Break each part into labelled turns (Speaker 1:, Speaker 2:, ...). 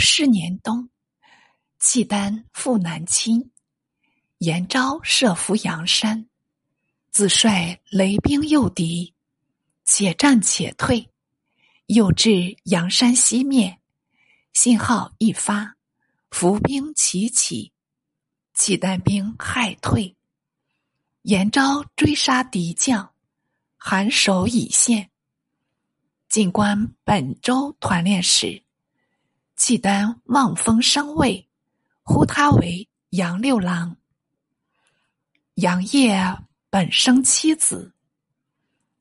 Speaker 1: 是年冬，契丹赴南侵，延昭设伏阳山，自率雷兵诱敌，且战且退，又至阳山西面，信号一发，伏兵齐起，契丹兵害退，延昭追杀敌将，韩首已现。进官本州团练使，契丹望风生畏，呼他为杨六郎。杨业本生妻子，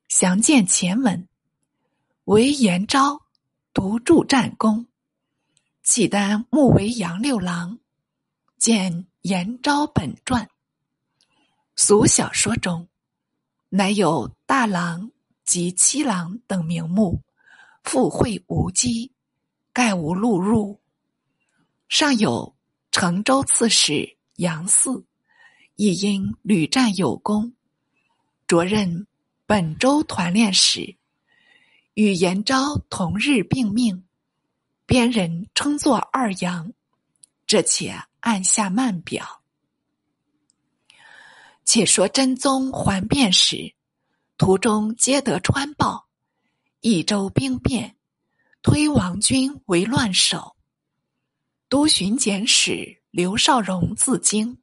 Speaker 1: 详见前文。为延昭独著战功，契丹目为杨六郎，见延昭本传。俗小说中，乃有大郎。及七郎等名目，附会无稽，盖无录入。尚有成州刺史杨嗣，亦因屡战有功，着任本州团练使，与延昭同日并命，边人称作二杨。这且按下慢表。且说真宗还变时。途中皆得川报，益州兵变，推王军为乱首。都巡检使刘少荣自京，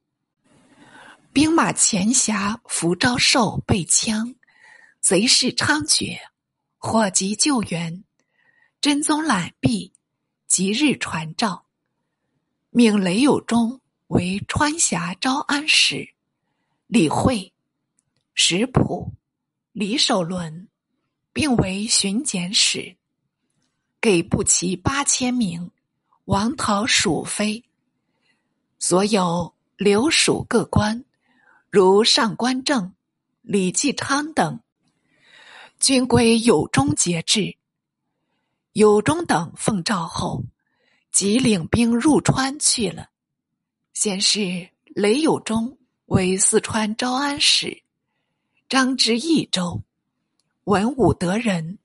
Speaker 1: 兵马前辖福昭寿被枪，贼势猖獗，火急救援。真宗览毕，即日传诏，命雷有忠为川峡招安使，李惠、石普。李守伦，并为巡检使，给不齐八千名，王讨蜀妃。所有留蜀各官，如上官正、李继昌等，均归有中节制。有中等奉诏后，即领兵入川去了。先是雷有忠为四川招安使。张之益州，文武得人，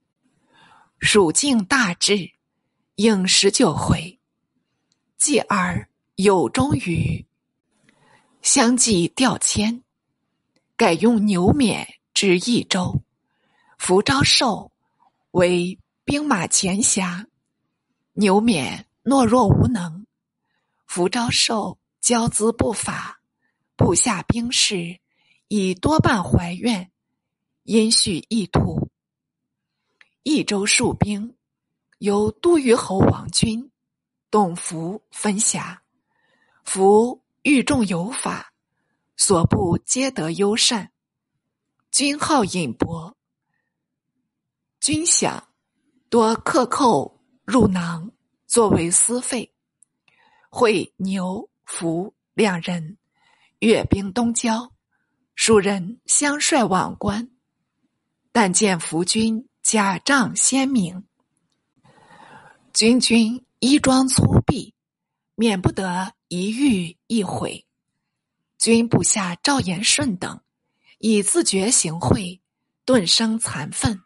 Speaker 1: 蜀境大治，应十九回。继而有终于，相继调迁，改用牛勉之益州，福昭寿为兵马前辖。牛勉懦弱无能，福昭寿骄资不法，部下兵士。已多半怀怨，因续意图。益州戍兵由都虞侯王军、董福分辖。福欲重有法，所部皆得优善。军号尹伯，军饷多克扣入囊，作为私费。会牛、福两人阅兵东郊。蜀人相率往观，但见伏军甲仗鲜明，军军衣装粗鄙，免不得一遇一毁。军部下赵延顺等，以自觉行贿，顿生残愤。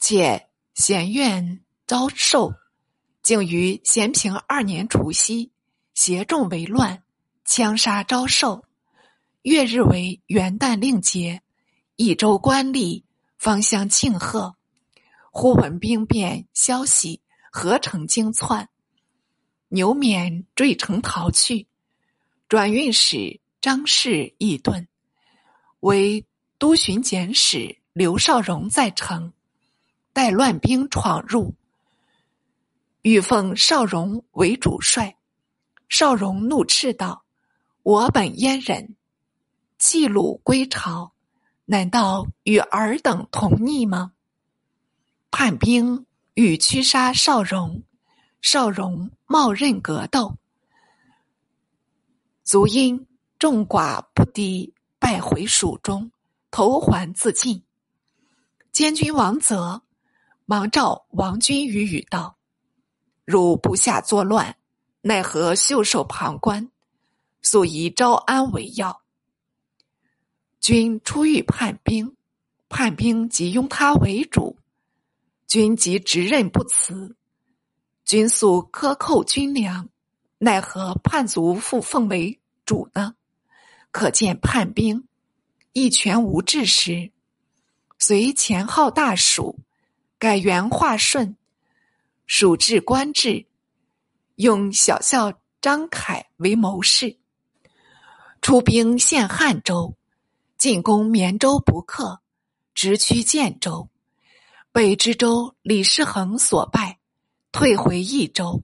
Speaker 1: 且贤院遭受，竟于咸平二年除夕，携众为乱，枪杀昭寿。月日为元旦令节，益州官吏方相庆贺。忽闻兵变消息，何成惊窜，牛勉坠城逃去。转运使张氏亦遁，为都巡检使刘少荣在城，待乱兵闯入，欲奉少荣为主帅。少荣怒斥道：“我本阉人。”弃虏归朝，难道与尔等同逆吗？叛兵欲驱杀少荣，少荣冒刃格斗，卒因众寡不敌，败回蜀中，投环自尽。监军王泽忙召王君与语道：“汝部下作乱，奈何袖手旁观？素以招安为要。”君出狱叛兵，叛兵即拥他为主，君即执任不辞。军素克扣军粮，奈何叛族复奉为主呢？可见叛兵一权无治时，随前号大蜀，改元化顺，蜀治官制，用小校张凯为谋士，出兵陷汉州，进攻绵州不克，直趋建州，北知州李世恒所败。退回益州，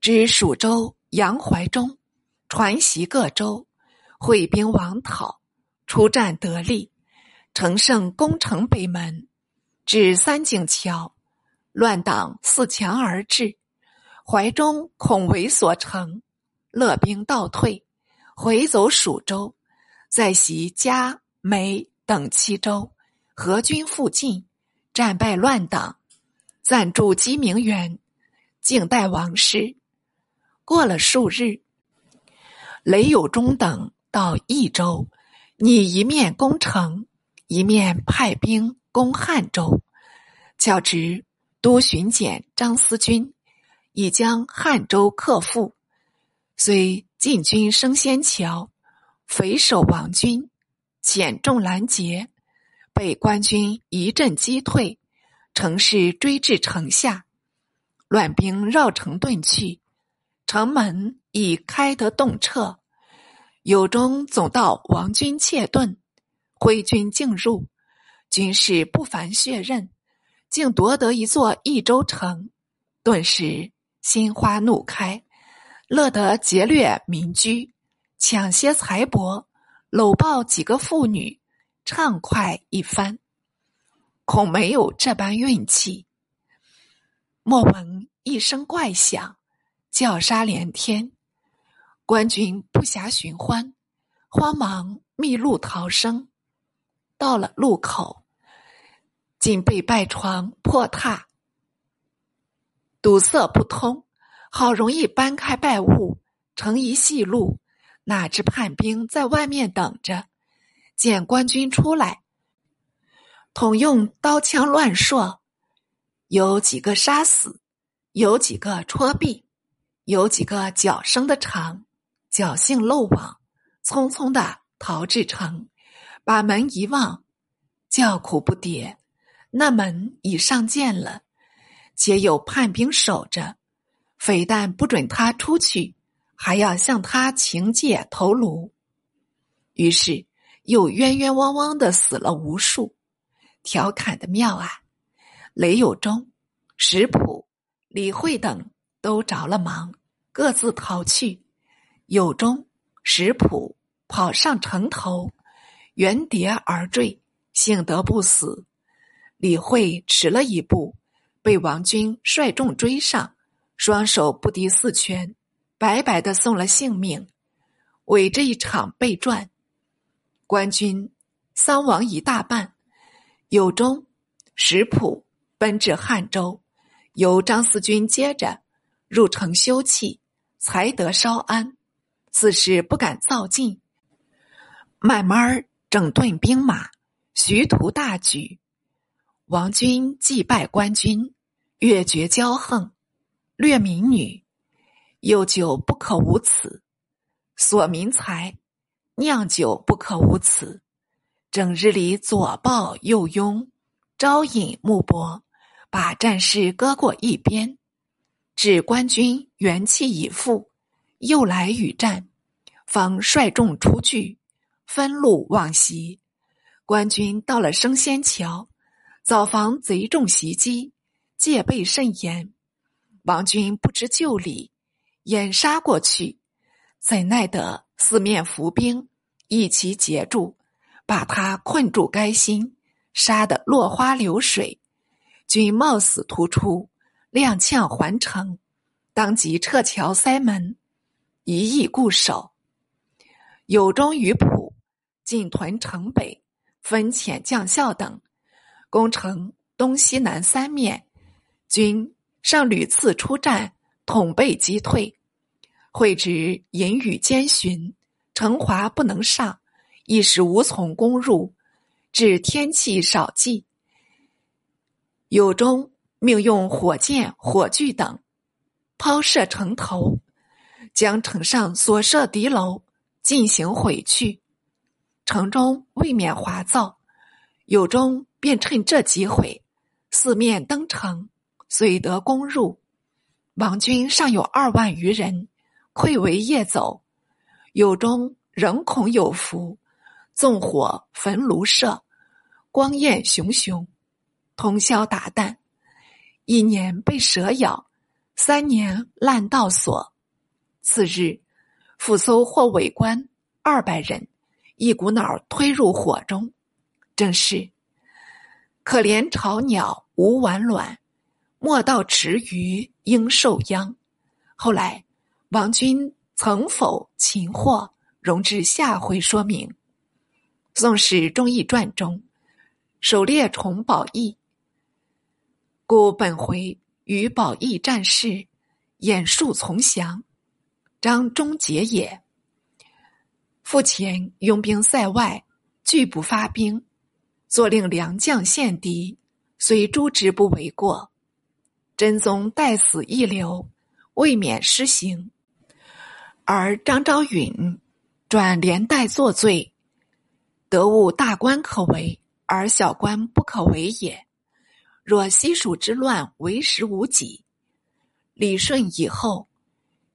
Speaker 1: 知蜀州杨怀忠传习各州，会兵王讨，出战得利，乘胜攻城北门，至三井桥，乱党四墙而至。怀忠恐为所成，勒兵倒退，回走蜀州，在袭嘉、梅等七州，合军复进，战败乱党。暂住鸡鸣园，静待王师。过了数日，雷有忠等到益州，拟一面攻城，一面派兵攻汉州。巧值都巡检张思军已将汉州克复，虽进军升仙桥，匪首王军，减重拦截，被官军一阵击退。城市追至城下，乱兵绕城遁去，城门已开得洞彻。有中总道王军窃遁，挥军进入，军士不凡血刃，竟夺得一座益州城，顿时心花怒开，乐得劫掠民居，抢些财帛，搂抱几个妇女，畅快一番。恐没有这般运气。莫闻一声怪响，叫杀连天，官军不暇寻欢，慌忙密路逃生。到了路口，竟被败床破榻，堵塞不通。好容易搬开败物，成一细路，哪知叛兵在外面等着，见官军出来。统用刀枪乱射，有几个杀死，有几个戳毙，有几个脚生的长，侥幸漏网，匆匆的逃至城，把门一望，叫苦不迭。那门已上箭了，且有叛兵守着，非但不准他出去，还要向他请解头颅。于是又冤冤枉枉的死了无数。调侃的妙啊！雷有忠、石普、李慧等都着了忙，各自逃去。有忠、石普跑上城头，原跌而坠，幸得不死。李慧迟了一步，被王军率众追上，双手不敌四拳，白白的送了性命。为这一场被传，官军丧亡一大半。有中石普奔至汉州，由张思军接着入城休憩，才得稍安。自是不敢造进，慢慢整顿兵马，徐图大举。王军祭拜官军，越绝骄横，掠民女，又酒不可无此，索民财，酿酒不可无此。整日里左抱右拥，招引穆博，把战事搁过一边。指官军元气已复，又来与战，方率众出据，分路往袭。官军到了升仙桥，早防贼众袭击，戒备甚严。王军不知旧礼，掩杀过去，怎奈得四面伏兵一齐截住。把他困住，该心杀得落花流水，均冒死突出，踉跄还城，当即撤桥塞门，一意固守。有忠于朴进屯城北，分遣将校等攻城东西南三面，军上屡次出战，统被击退。会知隐语兼寻，城华不能上。一时无从攻入，致天气少计。有中命用火箭、火炬等，抛射城头，将城上所设敌楼进行毁去。城中未免华造，有中便趁这机会四面登城，遂得攻入。王军尚有二万余人，溃围夜走。有中仍恐有伏，纵火焚庐舍，光焰熊熊，通宵达旦。一年被蛇咬，三年烂道锁。次日，复搜获伪官二百人，一股脑推入火中。正是可怜巢鸟无完卵，莫道池鱼应受殃。后来，王军曾否擒获，容至下回说明。《宋史忠义传》中，狩猎崇宝义。故本回与宝义战事，演述从降，张忠节也。父前拥兵塞外，拒不发兵，坐令良将献敌，虽诛之不为过。真宗待死一流，未免失行。而张昭允转连带作罪，得务大官可为，而小官不可为也。若西蜀之乱为时无几，李顺以后，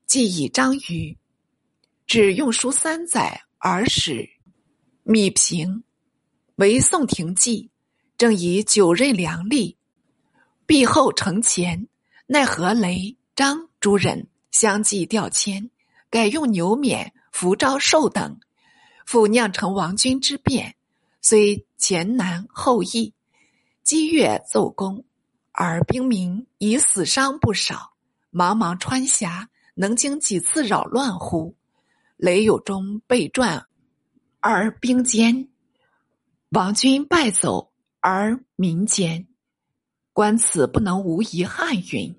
Speaker 1: 既以张瑜，只用书三载而使米平为宋廷计，正以九任良吏，避后城前，奈何雷张诸人相继调迁，改用牛免、符招寿等，复酿成王军之变，虽前难后易。积月奏功，而兵民已死伤不少。茫茫川峡，能经几次扰乱乎？雷有中被传，而兵坚；王军败走，而民坚。观此不能无遗憾云。